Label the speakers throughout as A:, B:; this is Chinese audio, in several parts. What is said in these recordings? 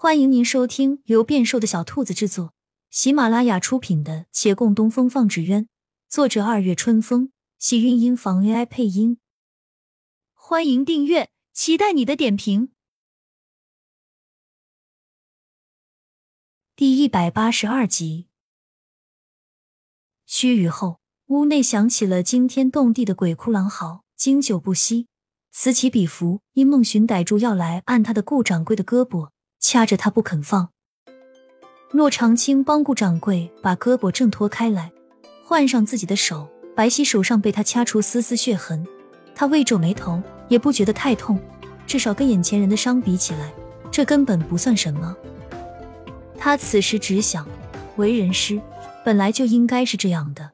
A: 欢迎您收听由变瘦的小兔子制作、喜马拉雅出品的《且共东风放纸鸢》，作者二月春风，喜韵音房 AI 配音。欢迎订阅，期待你的点评。第一百八十二集。须臾后，屋内响起了惊天动地的鬼哭狼嚎，经久不息，此起彼伏。因孟寻逮住要来按他的顾掌柜的胳膊。掐着他不肯放，骆长青帮顾掌柜把胳膊挣脱开来，换上自己的手，白皙手上被他掐出丝丝血痕。他微皱眉头，也不觉得太痛，至少跟眼前人的伤比起来，这根本不算什么。他此时只想，为人师本来就应该是这样的，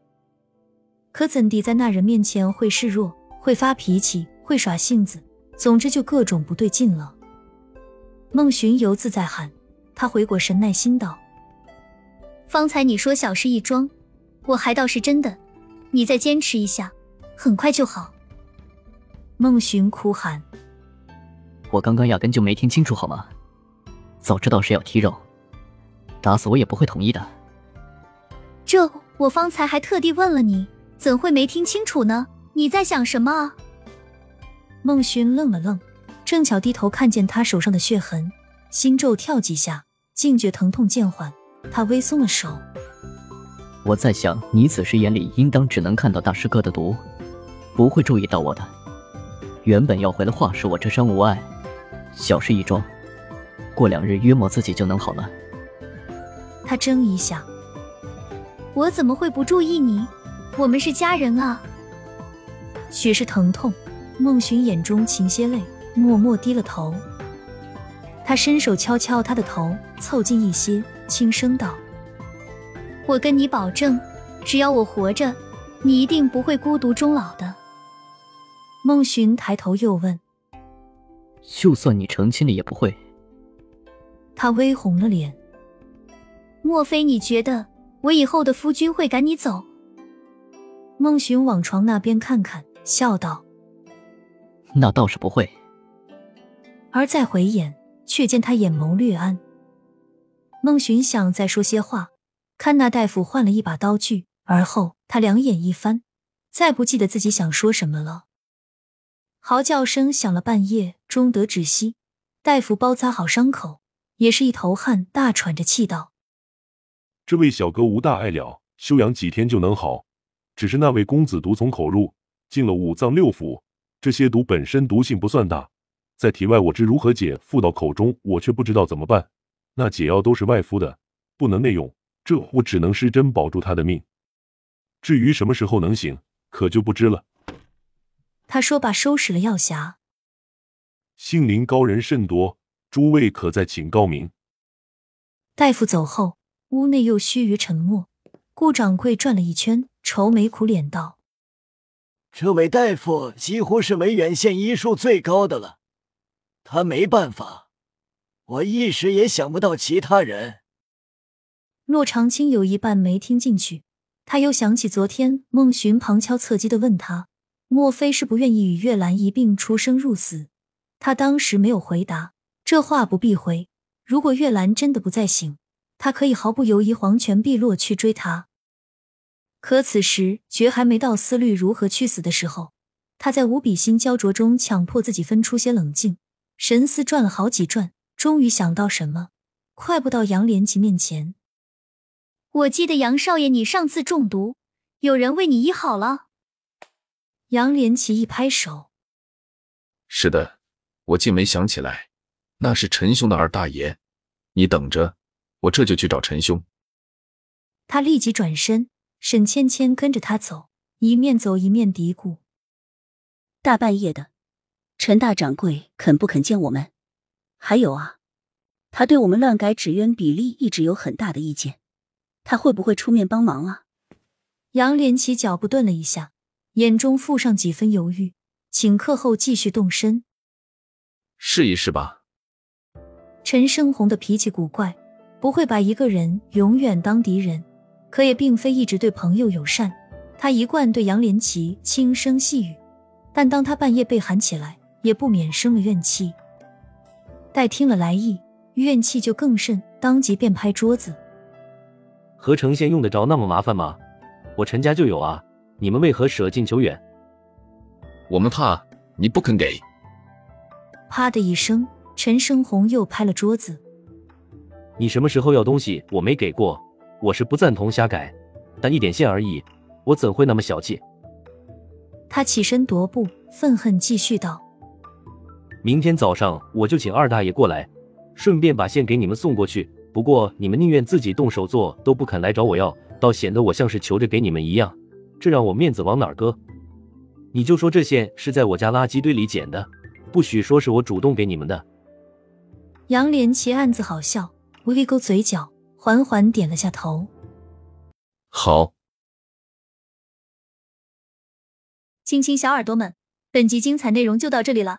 A: 可怎地在那人面前会示弱，会发脾气，会耍性子，总之就各种不对劲了。孟寻犹自在喊，他回过神，耐心道：“方才你说小事一桩，我还倒是真的。你再坚持一下，很快就好。”孟寻哭喊：“
B: 我刚刚压根就没听清楚，好吗？早知道是要踢肉，打死我也不会同意的。”
A: 这我方才还特地问了你，怎会没听清楚呢？你在想什么啊？孟寻愣了愣。正巧低头看见他手上的血痕，心骤跳几下，竟觉疼痛渐缓。他微松了手。
B: 我在想，你此时眼里应当只能看到大师哥的毒，不会注意到我的。原本要回的话是我这伤无碍，小事一桩，过两日约莫自己就能好了。
A: 他怔一下，我怎么会不注意你？我们是家人啊。许是疼痛，孟寻眼中噙些泪。默默低了头，他伸手敲敲他的头，凑近一些，轻声道：“我跟你保证，只要我活着，你一定不会孤独终老的。”孟寻抬头又问：“
B: 就算你成亲了，也不会？”
A: 他微红了脸。莫非你觉得我以后的夫君会赶你走？孟寻往床那边看看，笑道：“
B: 那倒是不会。”
A: 而再回眼，却见他眼眸略暗。孟寻想再说些话，看那大夫换了一把刀具，而后他两眼一翻，再不记得自己想说什么了。嚎叫声响了半夜，终得止息。大夫包扎好伤口，也是一头汗，大喘着气道：“
C: 这位小哥无大碍了，休养几天就能好。只是那位公子毒从口入，进了五脏六腑，这些毒本身毒性不算大。”在体外我知如何解，附到口中我却不知道怎么办。那解药都是外敷的，不能内用，这我只能施针保住他的命。至于什么时候能醒，可就不知了。
A: 他说罢，收拾了药匣。
C: 杏林高人甚多，诸位可再请高明。
A: 大夫走后，屋内又须臾沉默。顾掌柜转了一圈，愁眉苦脸道：“
D: 这位大夫几乎是梅远县医术最高的了。”他没办法，我一时也想不到其他人。
A: 骆长青有一半没听进去，他又想起昨天孟寻旁敲侧击的问他，莫非是不愿意与月兰一并出生入死？他当时没有回答，这话不必回。如果月兰真的不再醒，他可以毫不犹豫黄泉碧落去追她。可此时绝还没到思虑如何去死的时候，他在无比心焦灼中强迫自己分出些冷静。神思转了好几转，终于想到什么，快步到杨连奇面前。我记得杨少爷，你上次中毒，有人为你医好了。杨连奇一拍手：“
E: 是的，我竟没想起来，那是陈兄的二大爷。你等着，我这就去找陈兄。”
A: 他立即转身，沈芊芊跟着他走，一面走一面嘀咕：“
F: 大半夜的。”陈大掌柜肯不肯见我们？还有啊，他对我们乱改纸鸢比例一直有很大的意见，他会不会出面帮忙啊？
A: 杨连起脚步顿了一下，眼中附上几分犹豫，请客后继续动身。
E: 试一试吧。
A: 陈生红的脾气古怪，不会把一个人永远当敌人，可也并非一直对朋友友善。他一贯对杨连奇轻声细语，但当他半夜被喊起来。也不免生了怨气。待听了来意，怨气就更甚，当即便拍桌子。
G: 合成线用得着那么麻烦吗？我陈家就有啊，你们为何舍近求远？
E: 我们怕你不肯给。
A: 啪的一声，陈生红又拍了桌子。
G: 你什么时候要东西，我没给过。我是不赞同瞎改，但一点线而已，我怎会那么小气？
A: 他起身踱步，愤恨继续道：“
G: 明天早上我就请二大爷过来，顺便把线给你们送过去。不过你们宁愿自己动手做，都不肯来找我要，倒显得我像是求着给你们一样，这让我面子往哪儿搁？你就说这线是在我家垃圾堆里捡的，不许说是我主动给你们的。”
A: 杨连奇暗自好笑，微微勾嘴角。缓缓点了下头。
E: 好，
H: 亲亲小耳朵们，本集精彩内容就到这里了，